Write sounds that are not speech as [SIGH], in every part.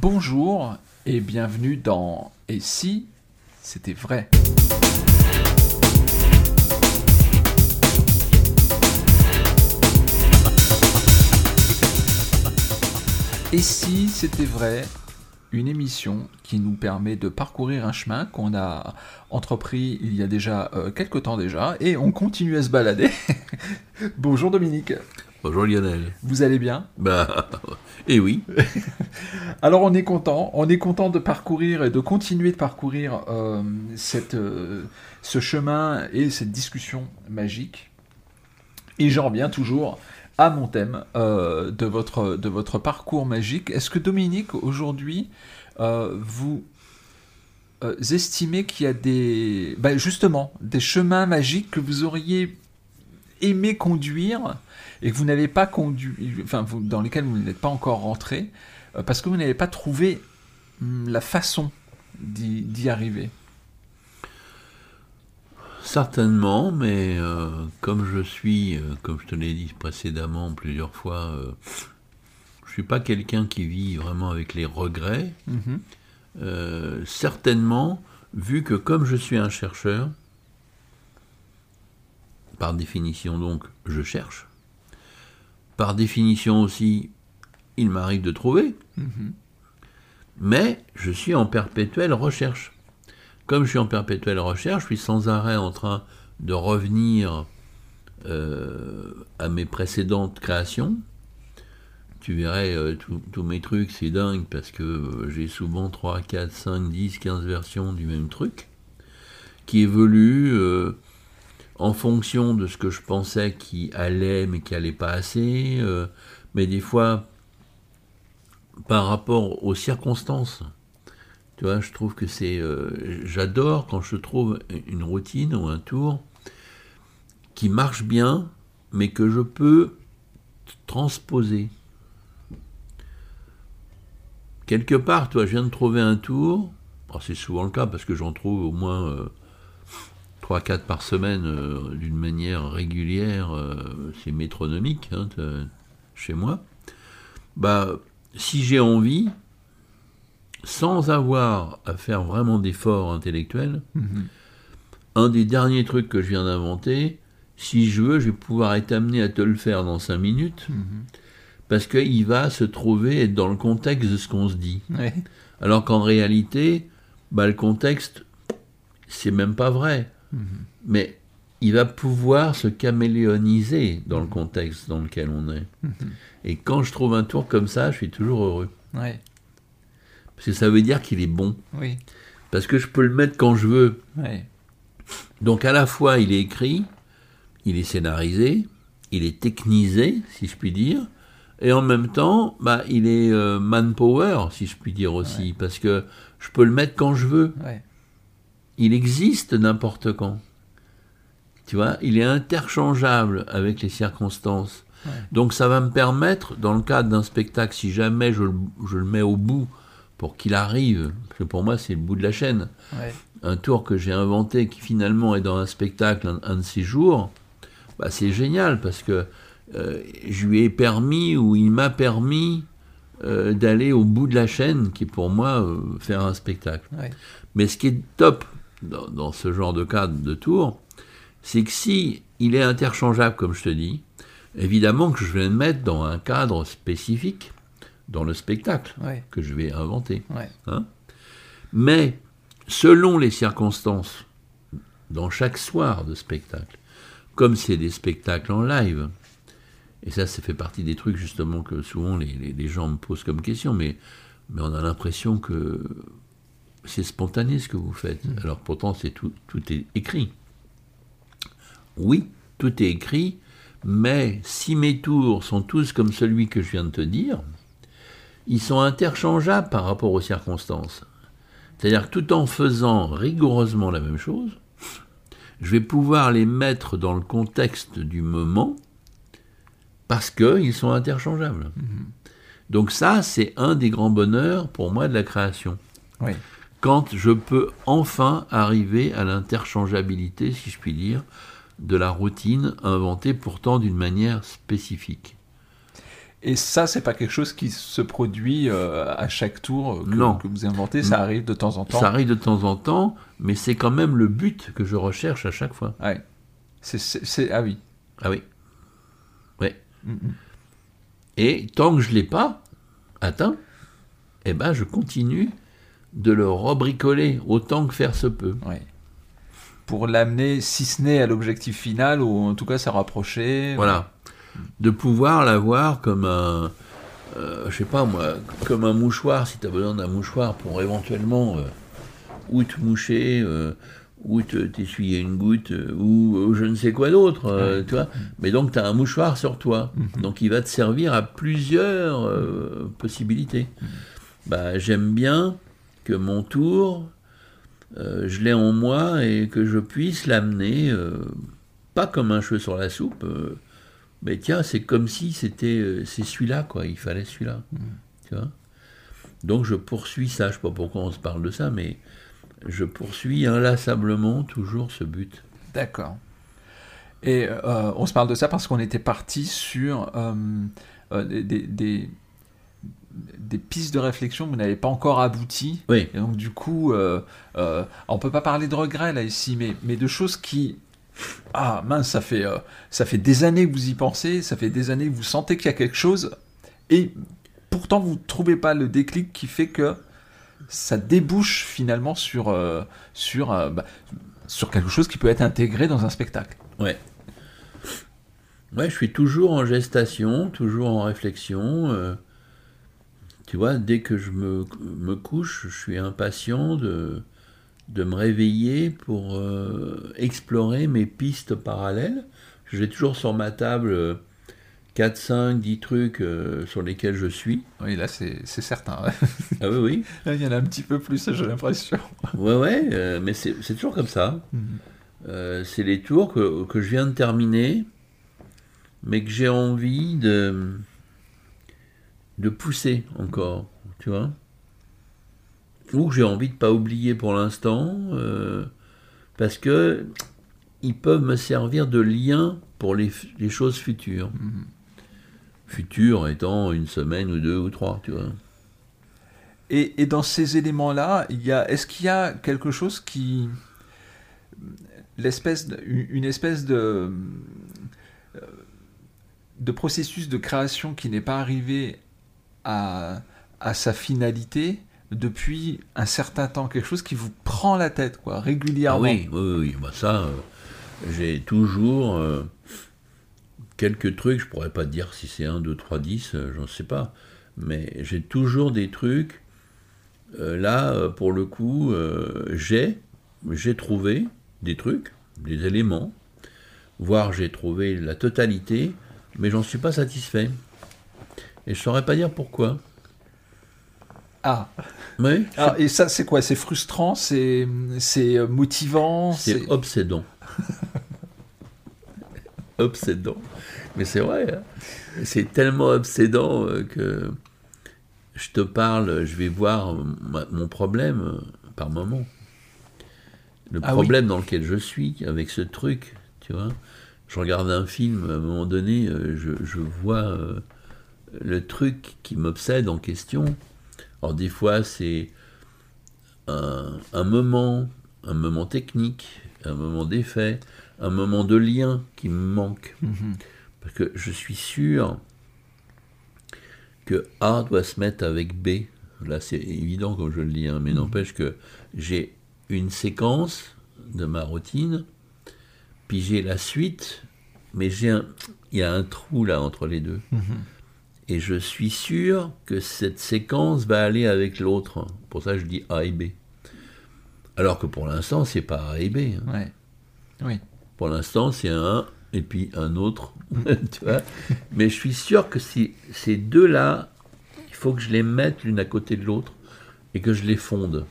Bonjour et bienvenue dans Et si c'était vrai? Et si c'était vrai? Une émission qui nous permet de parcourir un chemin qu'on a entrepris il y a déjà euh, quelques temps déjà et on continue à se balader. [LAUGHS] Bonjour Dominique. Bonjour Lionel. Vous allez bien? Bah, eh oui. [LAUGHS] Alors on est content, on est content de parcourir et de continuer de parcourir euh, cette, euh, ce chemin et cette discussion magique. Et j'en reviens toujours à mon thème euh, de, votre, de votre parcours magique. Est-ce que Dominique, aujourd'hui, vous estimez qu'il y a des, bah, justement, des chemins magiques que vous auriez aimé conduire et que vous n'avez pas conduit, enfin, vous- dans lesquels vous n'êtes pas encore rentré euh, parce que vous n'avez pas trouvé hum, la façon d'y arriver Certainement, mais euh, comme je suis, euh, comme je te l'ai dit précédemment plusieurs fois, je suis pas quelqu'un qui vit vraiment avec les regrets. Mhm. Certainement, vu que comme je suis un chercheur, par définition donc, je cherche. Par définition aussi, il m'arrive de trouver. Mhm. mais je suis en perpétuelle recherche. Comme je suis en perpétuelle recherche, je suis sans arrêt en train de revenir euh, à mes précédentes créations. Tu verrais euh, tous mes trucs, c'est dingue parce que euh, j'ai souvent 3, 4, 5, 10, 15 versions du même truc qui évoluent en fonction de ce que je pensais qui allait mais qui allait pas assez. euh, mais des fois, par rapport aux circonstances. Tu je trouve que c'est. euh, J'adore quand je trouve une routine ou un tour qui marche bien, mais que je peux transposer. Quelque part, toi, je viens de trouver un tour. C'est souvent le cas parce que j'en trouve au moins euh, 3-4 par semaine euh, d'une manière régulière. euh, c'est métronomique hein, chez moi. Bah, si j'ai envie, sans avoir à faire vraiment d'efforts intellectuels, Mhm. un des derniers trucs que je viens d'inventer, si je veux, je vais pouvoir être amené à te le faire dans 5 minutes, Mhm. parce qu'il va se trouver être dans le contexte de ce qu'on se dit. Ouais. Alors qu'en réalité, bah, le contexte, c'est même pas vrai. Mhm. Mais il va pouvoir se caméléoniser dans le contexte dans lequel on est. Mhm. Et quand je trouve un tour comme ça, je suis toujours heureux. Ouais. Parce que ça veut dire qu'il est bon. Oui. Parce que je peux le mettre quand je veux. Ouais. Donc à la fois, il est écrit, il est scénarisé, il est technisé, si je puis dire, et en même temps, bah, il est euh, manpower, si je puis dire aussi, parce que je peux le mettre quand je veux. Ouais. Il existe n'importe quand. Tu vois, il est interchangeable avec les circonstances. Ouais. Donc ça va me permettre, dans le cadre d'un spectacle, si jamais je, le- je le mets au bout pour qu'il arrive, parce que pour moi c'est le bout de la chaîne, Ouais. un tour que j'ai inventé qui finalement est dans un spectacle un, un de ces jours, bah, c'est génial parce que euh, je lui ai permis ou il m'a permis euh, d'aller au bout de la chaîne qui est pour moi euh, faire un spectacle. Ouais. Mais ce qui est top dans, dans ce genre de cadre de tour, c'est que si il est interchangeable comme je te dis, évidemment que je vais le mettre dans un cadre spécifique dans le spectacle Ouais. que je vais inventer. Ouais. Hein Mais selon les circonstances, dans chaque soir de spectacle, comme c'est des spectacles en live, et ça, ça fait partie des trucs justement que souvent les, les- les gens me posent comme question, mais, mais on a l'impression que c'est spontané ce que vous faites. Alors pourtant, c'est tout, tout est écrit. Oui, tout est écrit, mais si mes tours sont tous comme celui que je viens de te dire, ils sont interchangeables par rapport aux circonstances. C'est-à-dire que tout en faisant rigoureusement la même chose, je vais pouvoir les mettre dans le contexte du moment parce qu'ils sont interchangeables. Donc ça, c'est un des grands bonheurs pour moi de la création. Oui. Quand je peux enfin arriver à l'interchangeabilité, si je puis dire, de la routine inventée pourtant d'une manière spécifique. Et ça, c'est pas quelque chose qui se produit euh, à chaque tour que, Non. que vous inventez, ça arrive de temps en temps. Ça arrive de temps en temps, mais c'est quand même le but que je recherche à chaque fois. Ouais. C'est, ah oui. Ah oui. Ouais. Et tant que je ne l'ai pas atteint, eh ben je continue de le rebricoler autant que faire se peut. Pour l'amener, si ce n'est à l'objectif final, ou en tout cas s'en rapprocher. Voilà. De pouvoir l'avoir comme un, euh, je sais pas moi, comme un mouchoir, si tu as besoin d'un mouchoir pour éventuellement euh, ou te moucher, euh, ou te- t'essuyer une goutte, euh, ou, ou je ne sais quoi d'autre, euh, tu vois. Mais donc tu as un mouchoir sur toi. Donc il va te servir à plusieurs euh, possibilités. Bah, J'aime bien que mon tour, euh, je l'ai en moi et que je puisse l'amener, euh, pas comme un cheveu sur la soupe, euh, mais tiens, c'est comme si c'était c'est celui-là, quoi, il fallait celui-là. Tu vois Donc je poursuis ça, je sais pas pourquoi on se parle de ça, mais je poursuis inlassablement toujours ce but. D'accord. Et on se parle de ça parce qu'on était parti sur des, des, des- pistes de réflexion que vous n'avez pas encore abouties. Oui, Et donc du coup, euh, euh, on peut pas parler de regrets là ici, mais, mais de choses qui... Ah mince, ça fait, euh, ça fait des années que vous y pensez, ça fait des années que vous sentez qu'il y a quelque chose, et pourtant vous ne trouvez pas le déclic qui fait que ça débouche finalement sur, euh, sur, euh, bah, sur quelque chose qui peut être intégré dans un spectacle. ouais. Ouais, je suis toujours en gestation, toujours en réflexion. Tu vois, dès que je me, me couche, je suis impatient de, de me réveiller pour euh, explorer mes pistes parallèles. J'ai toujours sur ma table euh, 4, 5, 10 trucs euh, sur lesquels je suis. Oui, là c'est certain. Ah oui, oui. [LAUGHS] Là, Il y en a un petit peu plus, j'ai l'impression. Ouais, ouais, euh, mais c'est toujours comme ça. Euh, c'est les tours que, que je viens de terminer, mais que j'ai envie de, de pousser encore, tu vois. Ou que j'ai envie de pas oublier pour l'instant, euh, parce que ils peuvent me servir de lien pour les, choses futures. Futures étant une semaine ou deux ou trois, tu vois. Et, et dans ces éléments-là, il y a, est-ce qu'il y a quelque chose qui, l'espèce, une espèce de euh, de processus de création qui n'est pas arrivé à, à sa finalité depuis un certain temps, quelque chose qui vous prend la tête, quoi, Ah régulièrement. oui, oui, oui, oui. Bah ça, euh, j'ai toujours euh, quelques trucs, je pourrais pas te dire si c'est 1, 2, 3, 10, euh, j'en sais pas, mais j'ai toujours des trucs. Euh, là, pour le coup, j'ai, j'ai trouvé des trucs, des éléments, voire j'ai trouvé la totalité, mais j'en suis pas satisfait. Et je saurais pas dire pourquoi. Ah, Oui, Alors, et ça, c'est quoi? C'est frustrant, c'est c'est euh, motivant, C'est obsédant. [LAUGHS] obsédant. Mais c'est vrai, hein. c'est tellement obsédant euh, que je te parle, je vais voir ma- mon problème euh, par moment. Le Ah oui. problème dans lequel je suis avec ce truc, tu vois. Je regarde un film, à un moment donné, euh, je, je vois euh, le truc qui m'obsède en question. Alors des fois, c'est un, un moment, un moment technique, un moment d'effet, un moment de lien qui me manque. Mhm. Parce que je suis sûr que A doit se mettre avec B. Là, c'est évident comme je le dis, hein, mais n'empêche que j'ai une séquence de ma routine, puis j'ai la suite, mais j'ai un, il y a un trou là entre les deux. Et je suis sûr que cette séquence va aller avec l'autre. Pour ça, je dis A et B. Alors que pour l'instant, c'est pas A et B. hein. ouais. Oui. Pour l'instant, c'est un et puis un autre. [LAUGHS] tu vois? Mais je suis sûr que si, ces deux-là, il faut que je les mette l'une à côté de l'autre et que je les fonde.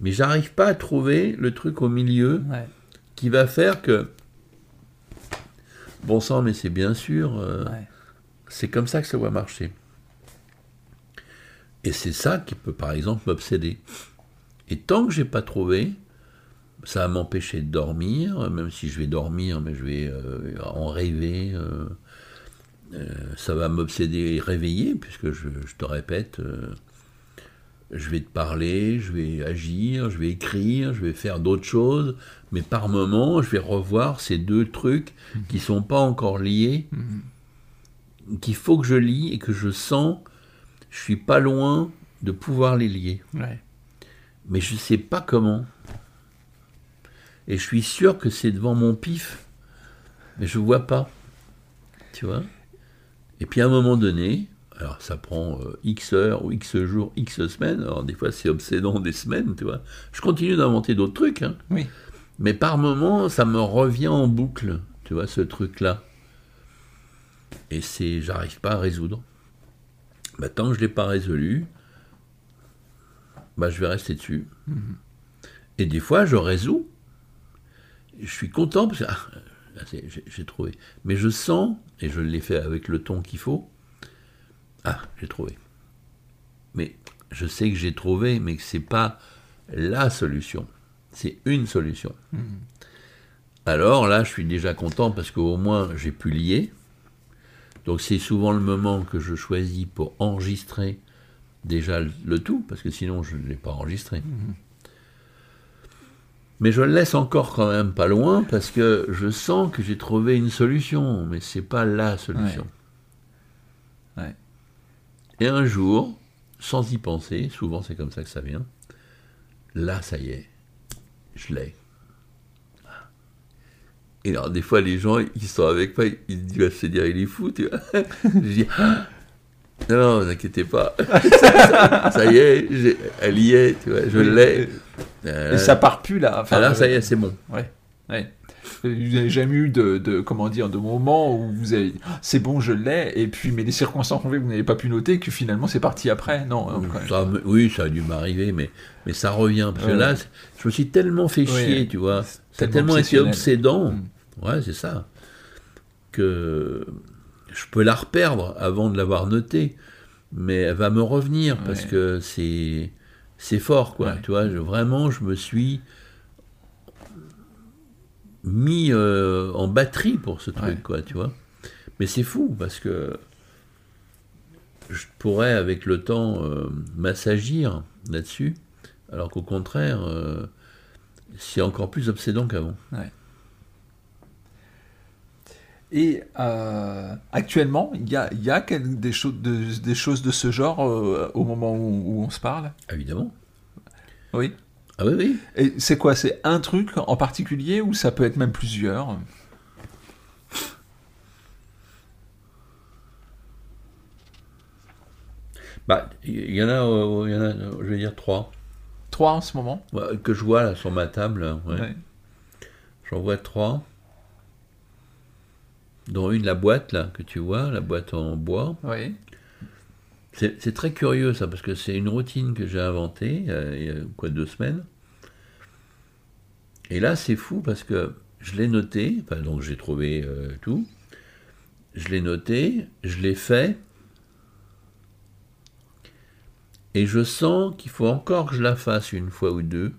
Mais j'arrive pas à trouver le truc au milieu Ouais. qui va faire que. Bon sang, mais c'est bien sûr. euh, Ouais. C'est comme ça que ça va marcher. Et c'est ça qui peut, par exemple, m'obséder. Et tant que j'ai pas trouvé, ça va m'empêcher de dormir, même si je vais dormir, mais je vais euh, en rêver. euh, euh, ça va m'obséder et réveiller, puisque je, je te répète, je vais te parler, je vais agir, je vais écrire, je vais faire d'autres choses, mais par moment, je vais revoir ces deux trucs qui sont pas encore liés, qu'il faut que je lis et que je sens, je suis pas loin de pouvoir les lier. Ouais. Mais je sais pas comment. Et je suis sûr que c'est devant mon pif, mais je vois pas. Tu vois? Et puis à un moment donné, alors ça prend euh, X heures ou X jours, X semaines, alors des fois c'est obsédant des semaines, tu vois. Je continue d'inventer d'autres trucs, hein. Oui. Mais par moment, ça me revient en boucle, tu vois, ce truc-là. Et c'est, j'arrive pas à résoudre. Bah, tant que je l'ai pas résolu, bah, je vais rester dessus. Et des fois, je résous. Je suis content parce que ah, j'ai- trouvé. Mais je sens, et je l'ai fait avec le ton qu'il faut, ah, j'ai trouvé. Mais je sais que j'ai trouvé, mais que c'est pas la solution. C'est une solution. Alors là, je suis déjà content parce qu'au moins j'ai pu lier. Donc c'est souvent le moment que je choisis pour enregistrer déjà le, tout, parce que sinon je ne l'ai pas enregistré. Mais je le laisse encore quand même pas loin parce que je sens que j'ai trouvé une solution, mais c'est pas la solution. Ouais. Ouais. Et un jour, sans y penser, souvent c'est comme ça que ça vient, là ça y est, je l'ai. Et alors des fois les gens ils sont avec moi, ils se disent se dire il est fou, tu vois. [LAUGHS] je dis Ah non, non, vous inquiétez pas, ça, [LAUGHS] ça y est, elle y est, tu vois, je l'ai. Euh, Et ça part plus là. Enfin, ah, là ça y est, c'est bon. Ouais. Ouais. Vous n'avez jamais eu de, de- comment dire de moment où vous avez Ah, c'est bon je l'ai et puis mais les circonstances ont fait que vous n'avez pas pu noter que finalement c'est parti après non hein. Ça oui, ça a dû m'arriver, mais, mais ça revient. Parce que là, je me suis tellement fait Ouais. chier, tu vois. Ça a tellement été obsédant. Mm. Ouais, c'est ça. Que je peux la reperdre avant de l'avoir notée. Mais elle va me revenir parce que c'est c'est fort, quoi. Tu vois, je- vraiment, je me suis mis euh, en batterie pour ce truc, Ouais. quoi, tu vois. Mais c'est fou parce que je pourrais, avec le temps, euh, m'assagir là-dessus, alors qu'au contraire, euh, c'est encore plus obsédant qu'avant. Et euh, actuellement il y a, y a des, choses de, des choses de ce genre euh, au moment où, où on se parle? Évidemment. Oui. Ah oui, oui. Et c'est quoi C'est un truc en particulier ou ça peut être même plusieurs? Bah, il y en a, euh, il y en a, euh, je vais dire trois, Trois en ce moment? Ouais, que je vois là sur ma table. ouais. Ouais. J'en vois trois. Dont une, la boîte là, que tu vois, la boîte en bois. Oui. C'est très curieux ça, parce que c'est une routine que j'ai inventée euh, il y a quoi, deux semaines. Et là, c'est fou parce que je l'ai noté, enfin, donc j'ai trouvé euh, tout. Je l'ai noté, je l'ai fait. Et je sens qu'il faut encore que je la fasse une fois ou deux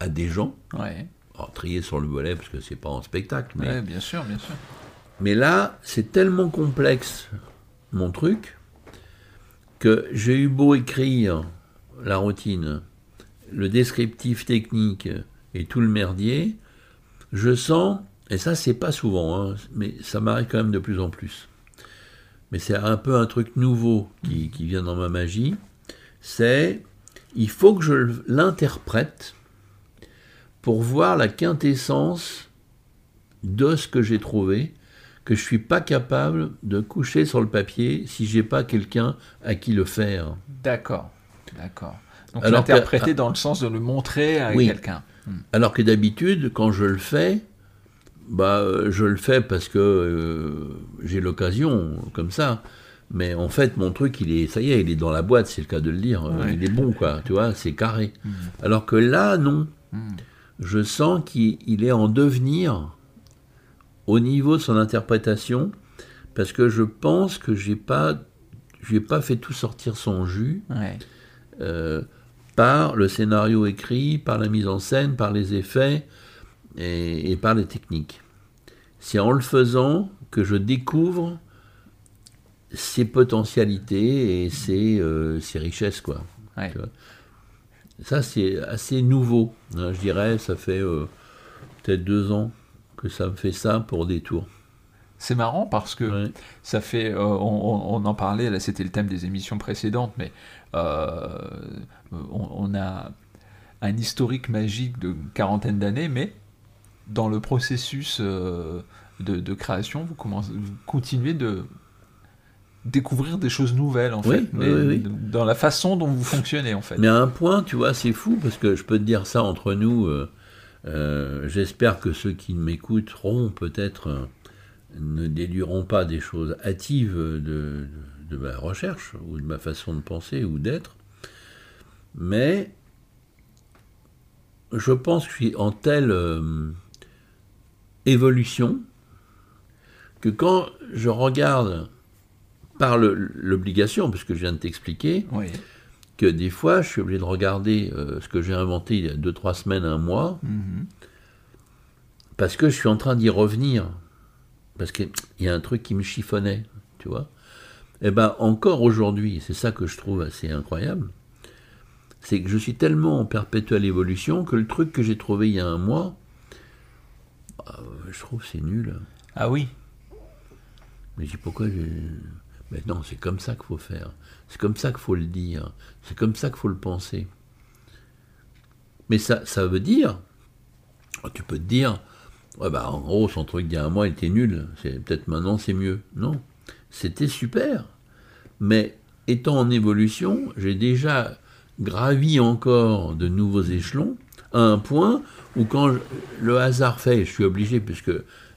à des gens. Ouais. Alors, trier sur le volet parce que c'est pas en spectacle, mais Ouais, bien sûr, bien sûr. mais là, c'est tellement complexe, mon truc, que j'ai eu beau écrire la routine, le descriptif technique et tout le merdier, je sens, et ça c'est pas souvent, hein, mais ça m'arrive quand même de plus en plus, mais c'est un peu un truc nouveau qui, qui vient dans ma magie, c'est, il faut que je l'interprète pour voir la quintessence de ce que j'ai trouvé, que je suis pas capable de coucher sur le papier si j'ai pas quelqu'un à qui le faire. D'accord. D'accord. Donc Alors que- l'interpréter dans le sens de le montrer à Oui. quelqu'un. Alors que d'habitude, quand je le fais, bah, euh, je le fais parce que euh, j'ai l'occasion, comme ça. Mais en fait, mon truc, il est, ça y est, il est dans la boîte, c'est le cas de le dire. euh, Ouais. Il est bon, quoi. Tu vois, c'est carré. Alors que là, non. Je sens qu'il il est en devenir au niveau de son interprétation, parce que je pense que j'ai pas, j'ai pas fait tout sortir son jus. Ouais. euh, par le scénario écrit, par la mise en scène, par les effets et, et par les techniques. C'est en le faisant que je découvre ses potentialités et ses, euh, ses richesses, quoi. Ouais. Ça, c'est assez nouveau, hein, je dirais. Ça fait euh, peut-être deux ans que ça me fait ça pour des tours. C'est marrant parce que ça fait, euh, on, en parlait, là c'était le thème des émissions précédentes, mais euh, on, on a un historique magique de quarantaine d'années, mais dans le processus euh, de, de création, vous, commencez, vous continuez de découvrir des choses nouvelles en Oui, fait, mais oui. dans la façon dont vous fonctionnez en fait. Mais à un point, tu vois, c'est fou, parce que je peux te dire ça entre nous. Euh, J'espère que ceux qui m'écouteront peut-être euh, ne déduiront pas des choses hâtives de, ma recherche, ou de ma façon de penser ou d'être. Mais je pense que je suis en telle euh, évolution que quand je regarde par l'obligation, puisque je viens de t'expliquer. Que des fois, je suis obligé de regarder euh, ce que j'ai inventé il y a 2-3 semaines, un mois, Mhm. parce que je suis en train d'y revenir. Parce qu'il y a un truc qui me chiffonnait, tu vois. Et ben encore aujourd'hui, c'est ça que je trouve assez incroyable, c'est que je suis tellement en perpétuelle évolution que le truc que j'ai trouvé il y a un mois, ah, je trouve c'est nul. Ah oui. Mais je dis pourquoi j'ai- Mais non, c'est comme ça qu'il faut faire. C'est comme ça qu'il faut le dire. C'est comme ça qu'il faut le penser. Mais ça, ça veut dire, tu peux te dire, bah en gros son truc d'il y a un mois était nul. Peut-être maintenant c'est mieux. Non, c'était super. Mais étant en évolution, j'ai déjà gravi encore de nouveaux échelons à un point où quand le hasard fait, je suis obligé puisque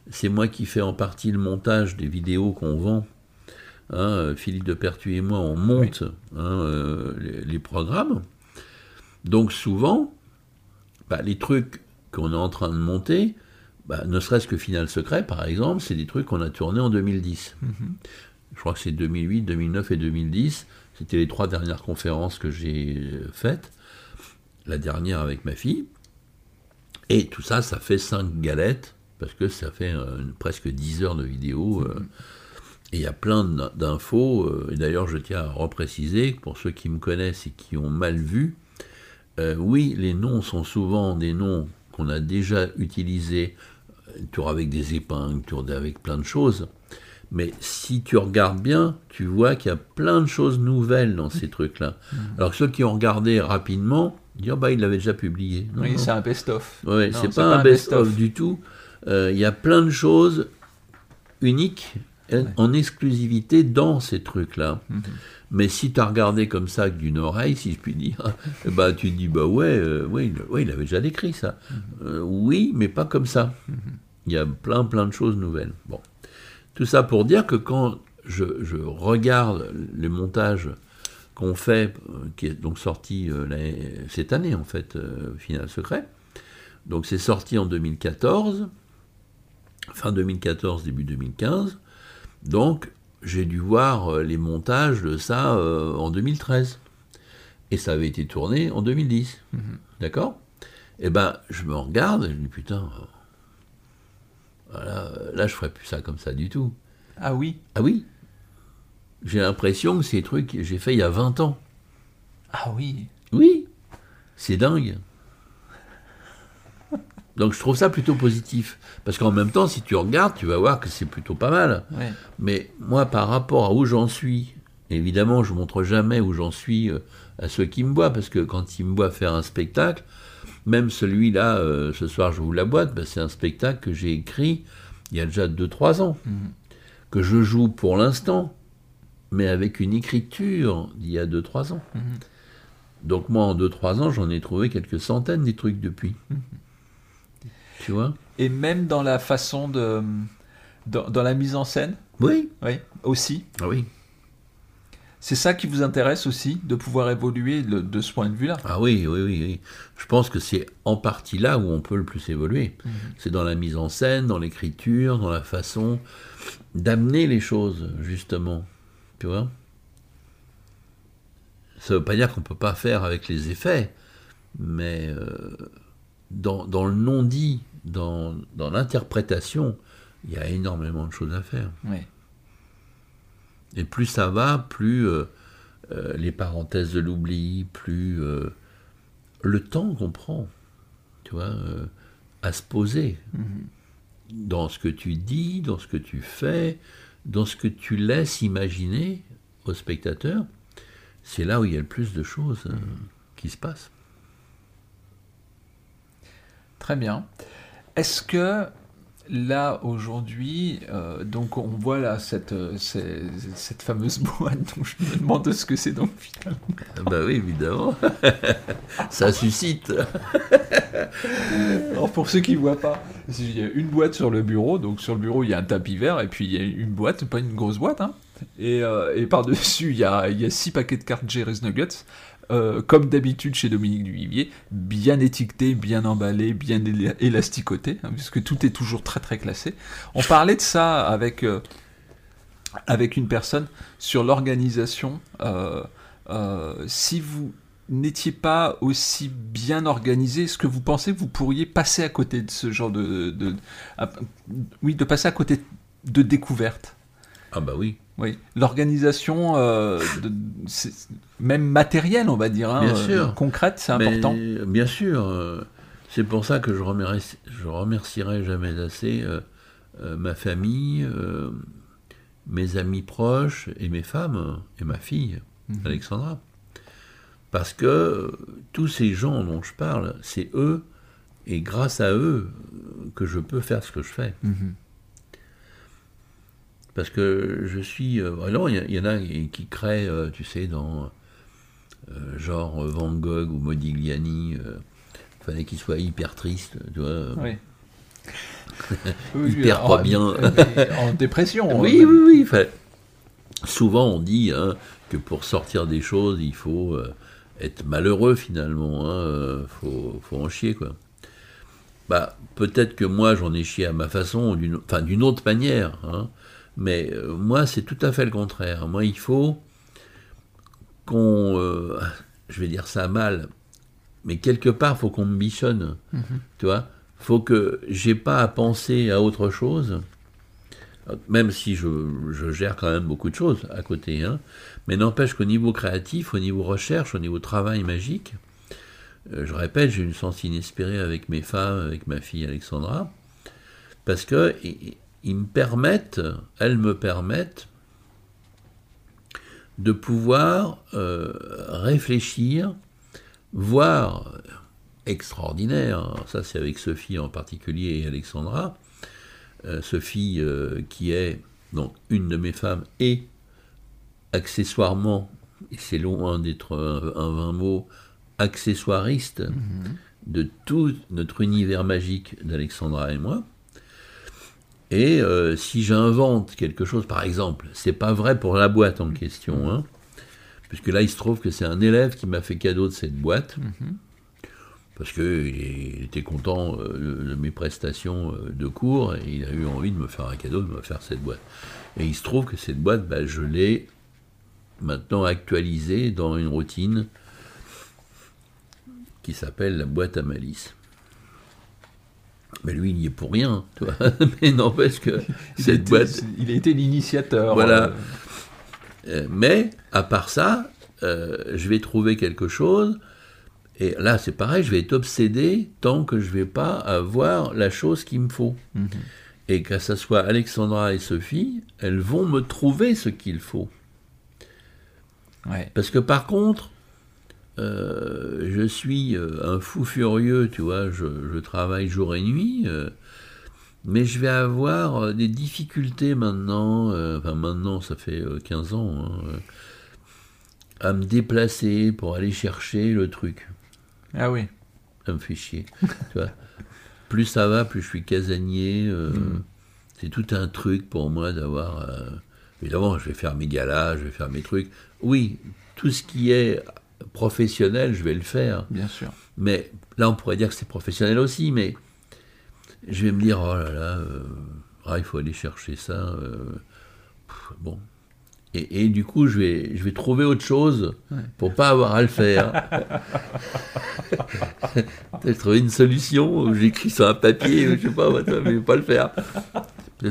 c'est moi qui fais en partie le montage des vidéos qu'on vend. Hein, Philippe de Pertuis et moi, on monte hein, euh, les, les programmes. Donc souvent, bah, les trucs qu'on est en train de monter, bah, ne serait-ce que Final Secret, par exemple, c'est des trucs qu'on a tournés en 2010. Je crois que c'est 2008, 2009 et 2010. C'était les trois dernières conférences que j'ai euh, faites. La dernière avec ma fille. Et tout ça, ça fait cinq galettes, parce que ça fait euh, presque 10 heures de vidéo. euh, et il y a plein d'in- d'infos. euh, et d'ailleurs, je tiens à repréciser, pour ceux qui me connaissent et qui ont mal vu, euh, oui, les noms sont souvent des noms qu'on a déjà utilisés, euh, tour avec des épingles, tour avec plein de choses. Mais si tu regardes bien, tu vois qu'il y a plein de choses nouvelles dans ces trucs-là. Alors que ceux qui ont regardé rapidement, disent, Ah bah, il l'avait déjà publié. Non, Oui, c'est un best-of. Non, c'est pas, un best-of du tout. Euh, Il y a plein de choses uniques euh, en exclusivité dans ces trucs-là. Mhm. Mais si tu as regardé comme ça d'une oreille, si je puis dire, [LAUGHS] bah, tu te dis, bah ouais, euh, ouais, il, ouais, il avait déjà décrit ça. Euh, oui, mais pas comme ça. Il y a plein, plein de choses nouvelles. Bon. Tout ça pour dire que quand je, je regarde les montages qu'on fait, euh, qui est donc sorti euh, cette année en fait, Final Secret, donc c'est sorti en 2014, fin 2014, début 2015. Donc j'ai dû voir euh, les montages de ça euh, en 2013. Et ça avait été tourné en 2010. D'accord? Et ben je me regarde et je me dis putain, euh, voilà, là je ferais plus ça comme ça du tout. Ah oui? Ah oui J'ai l'impression que c'est des trucs que j'ai fait il y a 20 ans. Ah oui? Oui, c'est dingue. Donc je trouve ça plutôt positif. Parce qu'en même temps, si tu regardes, tu vas voir que c'est plutôt pas mal. Ouais. Mais moi, par rapport à où j'en suis, évidemment, je montre jamais où j'en suis euh, à ceux qui me voient, parce que quand ils me voient faire un spectacle, même celui-là, euh, ce soir, je vous la boîte, bah, c'est un spectacle que j'ai écrit il y a déjà 2-3 ans, que je joue pour l'instant, mais avec une écriture d'il y a 2-3 ans. Mhm. Donc moi, en 2-3 ans, j'en ai trouvé quelques centaines des trucs depuis. Tu vois Et même dans la façon de. Dans, dans la mise en scène, Oui. oui, aussi. Ah oui. C'est ça qui vous intéresse aussi, de pouvoir évoluer de, de ce point de vue-là. Ah oui, oui, oui, oui. Je pense que c'est en partie là où on peut le plus évoluer. C'est dans la mise en scène, dans l'écriture, dans la façon d'amener les choses, justement. Tu vois? Ça ne veut pas dire qu'on ne peut pas faire avec les effets, mais euh, dans, dans le non-dit, dans, dans l'interprétation, il y a énormément de choses à faire. Oui. Et plus ça va, plus euh, euh, les parenthèses de l'oubli, plus euh, le temps qu'on prend, tu vois, à se poser dans ce que tu dis, dans ce que tu fais, dans ce que tu laisses imaginer au spectateur, c'est là où il y a le plus de choses euh, qui se passent. Très bien. Est-ce que là aujourd'hui, euh, donc on voit là cette, euh, cette fameuse boîte [LAUGHS] dont je me demande ce que c'est donc finalement. Ah bah oui, évidemment. [LAUGHS] ça suscite. Alors pour ceux qui ne voient pas, il y a une boîte sur le bureau, donc sur le bureau il y a un tapis vert et puis il y a une boîte, pas une grosse boîte, hein. et, euh, et par-dessus il y a, il y a six paquets de cartes Jerry's Nuggets, euh, comme d'habitude chez Dominique Duvivier, bien étiquetés, bien emballés, bien éla- élasticotés, hein, puisque tout est toujours très très classé. On parlait de ça avec, euh, avec une personne sur l'organisation. euh, si vous n'étiez pas aussi bien organisé, est-ce que vous pensez que vous pourriez passer à côté de ce genre de, oui, de passer à côté de découvertes? Ah bah oui. Oui, l'organisation, euh, même matérielle, on va dire, hein, Bien euh, sûr. concrète, c'est Mais, important. Bien sûr. euh, c'est pour ça que je, remercie, je remercierai jamais assez euh, euh, ma famille, euh, mes amis proches et mes femmes euh, et ma fille, Mhm. Alexandra. Parce que euh, tous ces gens dont je parle, c'est eux et grâce à eux euh, que je peux faire ce que je fais. Mhm. Parce que je suis. euh, alors, il y, a- il y en a qui créent, euh, tu sais, dans. euh, genre Van Gogh ou Modigliani. euh, fallait qu'il soit hyper triste, tu vois. Oui. [LAUGHS] Oui, Hyper en- pas bien. en dépression. [LAUGHS] Oui, euh, oui, oui. fallait- Souvent, on dit hein, que pour sortir des choses, il faut être malheureux finalement. Hein, faut, faut en chier, quoi. Bah, peut-être que moi, j'en ai chié à ma façon, d'une enfin, d'une autre manière. hein, mais euh, moi, c'est tout à fait le contraire. Moi, il faut qu'on. euh, je vais dire ça mal, mais quelque part, faut qu'on me bichonne. Tu vois? Faut que j'ai pas à penser à autre chose même si je, je gère quand même beaucoup de choses à côté, hein. mais n'empêche qu'au niveau créatif, au niveau recherche, au niveau travail magique, euh, je répète, j'ai une chance inespérée avec mes femmes, avec ma fille Alexandra, parce que ils me permettent, elles me permettent de pouvoir euh, réfléchir, voir extraordinaire, alors ça c'est avec Sophie en particulier et Alexandra, euh, Sophie, euh, qui est donc une de mes femmes, et accessoirement, et c'est loin d'être un, un vain mot, accessoiriste de tout notre univers magique d'Alexandra et moi. Et euh, si j'invente quelque chose, par exemple, c'est pas vrai pour la boîte en question, hein, puisque là il se trouve que c'est un élève qui m'a fait cadeau de cette boîte parce qu'il était content euh, de mes prestations euh, de cours et il a eu envie de me faire un cadeau, de me faire cette boîte. Et il se trouve que cette boîte, bah, je l'ai maintenant actualisée dans une routine qui s'appelle la boîte à malice. Mais lui, il n'y est pour rien, tu vois. [LAUGHS] Mais n'empêche que [LAUGHS] il, cette été, boîte. il a été l'initiateur. Voilà. euh, Euh, mais, à part ça, euh, je vais trouver quelque chose. Et là, c'est pareil, je vais être obsédé tant que je vais pas avoir la chose qu'il me faut. mhm. Et que ce soit Alexandra et Sophie, elles vont me trouver ce qu'il faut. Ouais. Parce que par contre, euh, je suis euh, un fou furieux, tu vois, je, je travaille jour et nuit, euh, mais je vais avoir des difficultés maintenant, euh, enfin maintenant ça fait euh, 15 ans, hein, à me déplacer pour aller chercher le truc. Ah oui. Ça me fait chier. [LAUGHS] tu vois. Plus ça va, plus je suis casanier. euh, C'est tout un truc pour moi d'avoir. évidemment, je vais faire mes galas, je vais faire mes trucs. Oui, tout ce qui est professionnel, je vais le faire. Bien sûr. Mais là, on pourrait dire que c'est professionnel aussi, mais je vais me dire, oh là là, euh, ah, il faut aller chercher ça. euh, pff, bon. Et, et du coup, je vais, je vais trouver autre chose pour pas avoir à le faire. [LAUGHS] Peut-être trouver une solution, j'écris sur un papier, je sais pas, mais je vais pas le faire.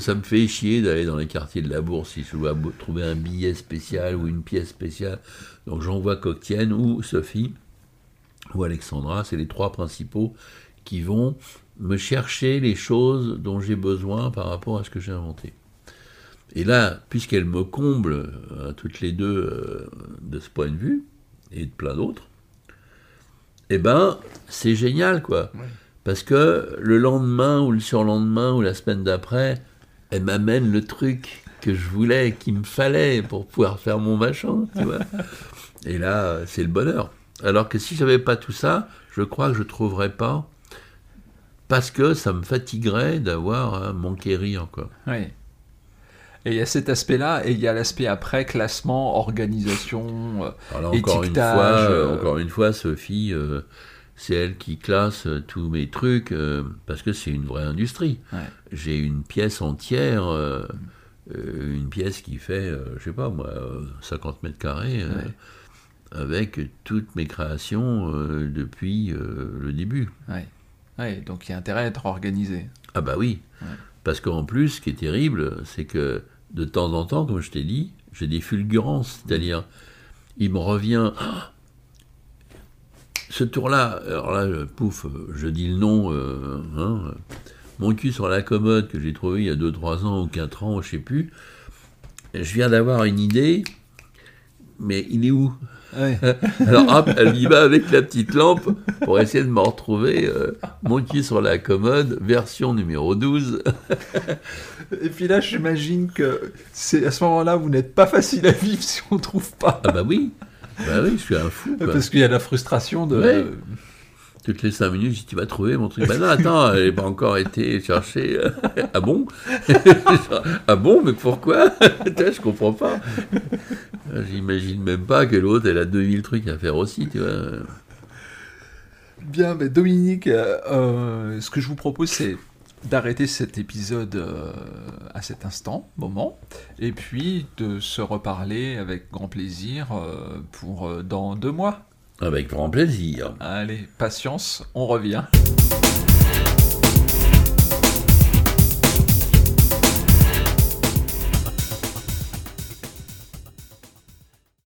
Ça me fait chier d'aller dans les quartiers de la bourse si je dois trouver un billet spécial ou une pièce spéciale. Donc j'envoie Coctienne ou Sophie ou Alexandra, c'est les trois principaux qui vont me chercher les choses dont j'ai besoin par rapport à ce que j'ai inventé. Et là, puisqu'elles me comblent euh, toutes les deux euh, de ce point de vue, et de plein d'autres, eh ben, c'est génial, quoi. Ouais. Parce que le lendemain ou le surlendemain ou la semaine d'après, elle m'amène le truc que je voulais, qu'il me fallait pour pouvoir faire mon machin, tu vois. [LAUGHS] Et là, c'est le bonheur. Alors que si j'avais pas tout ça, je crois que je trouverais pas, parce que ça me fatiguerait d'avoir à manquer rire, quoi. Oui. Et il y a cet aspect-là, et il y a l'aspect après, classement, organisation. Alors là, encore une fois, euh, encore une fois, Sophie, euh, c'est elle qui classe euh, tous mes trucs euh, parce que c'est une vraie industrie. Ouais. J'ai une pièce entière, euh, une pièce qui fait, euh, je sais pas moi, euh, 50 mètres carrés, Ouais. avec toutes mes créations depuis le début. ouais. Ouais, donc il y a intérêt à être organisé. Ah bah oui. Parce qu'en plus, ce qui est terrible, c'est que de temps en temps, comme je t'ai dit, j'ai des fulgurances. C'est-à-dire, il me revient. Ah ce tour-là, alors là, je- pouf, je dis le nom, euh, hein, mon cul sur la commode que j'ai trouvé il y a 2-3 ans ou 4 ans, je sais plus. Je viens d'avoir une idée, mais il est où Ouais. [LAUGHS] alors hop, elle y va avec la petite lampe pour essayer de me retrouver euh, mon cul sur la commode, version numéro 12. Et puis là, j'imagine que c'est à ce moment-là, vous n'êtes pas facile à vivre si on trouve pas. Ah bah oui, bah oui, je suis un fou. quoi. Parce qu'il y a la frustration de. Ouais. Toutes les 5 minutes, je dis, tu vas trouver mon truc. Bah non, attends, elle n'a pas encore été cherchée. [LAUGHS] ah bon? [LAUGHS] Ah bon, mais pourquoi? [LAUGHS] Je comprends pas. J'imagine même pas que l'autre, elle a 2000 trucs à faire aussi, tu vois. Bien, mais Dominique, euh, euh, ce que je vous propose, c'est d'arrêter cet épisode euh, à cet instant, moment, et puis de se reparler avec grand plaisir euh, pour euh, dans deux mois. Avec grand plaisir. Allez, patience, on revient.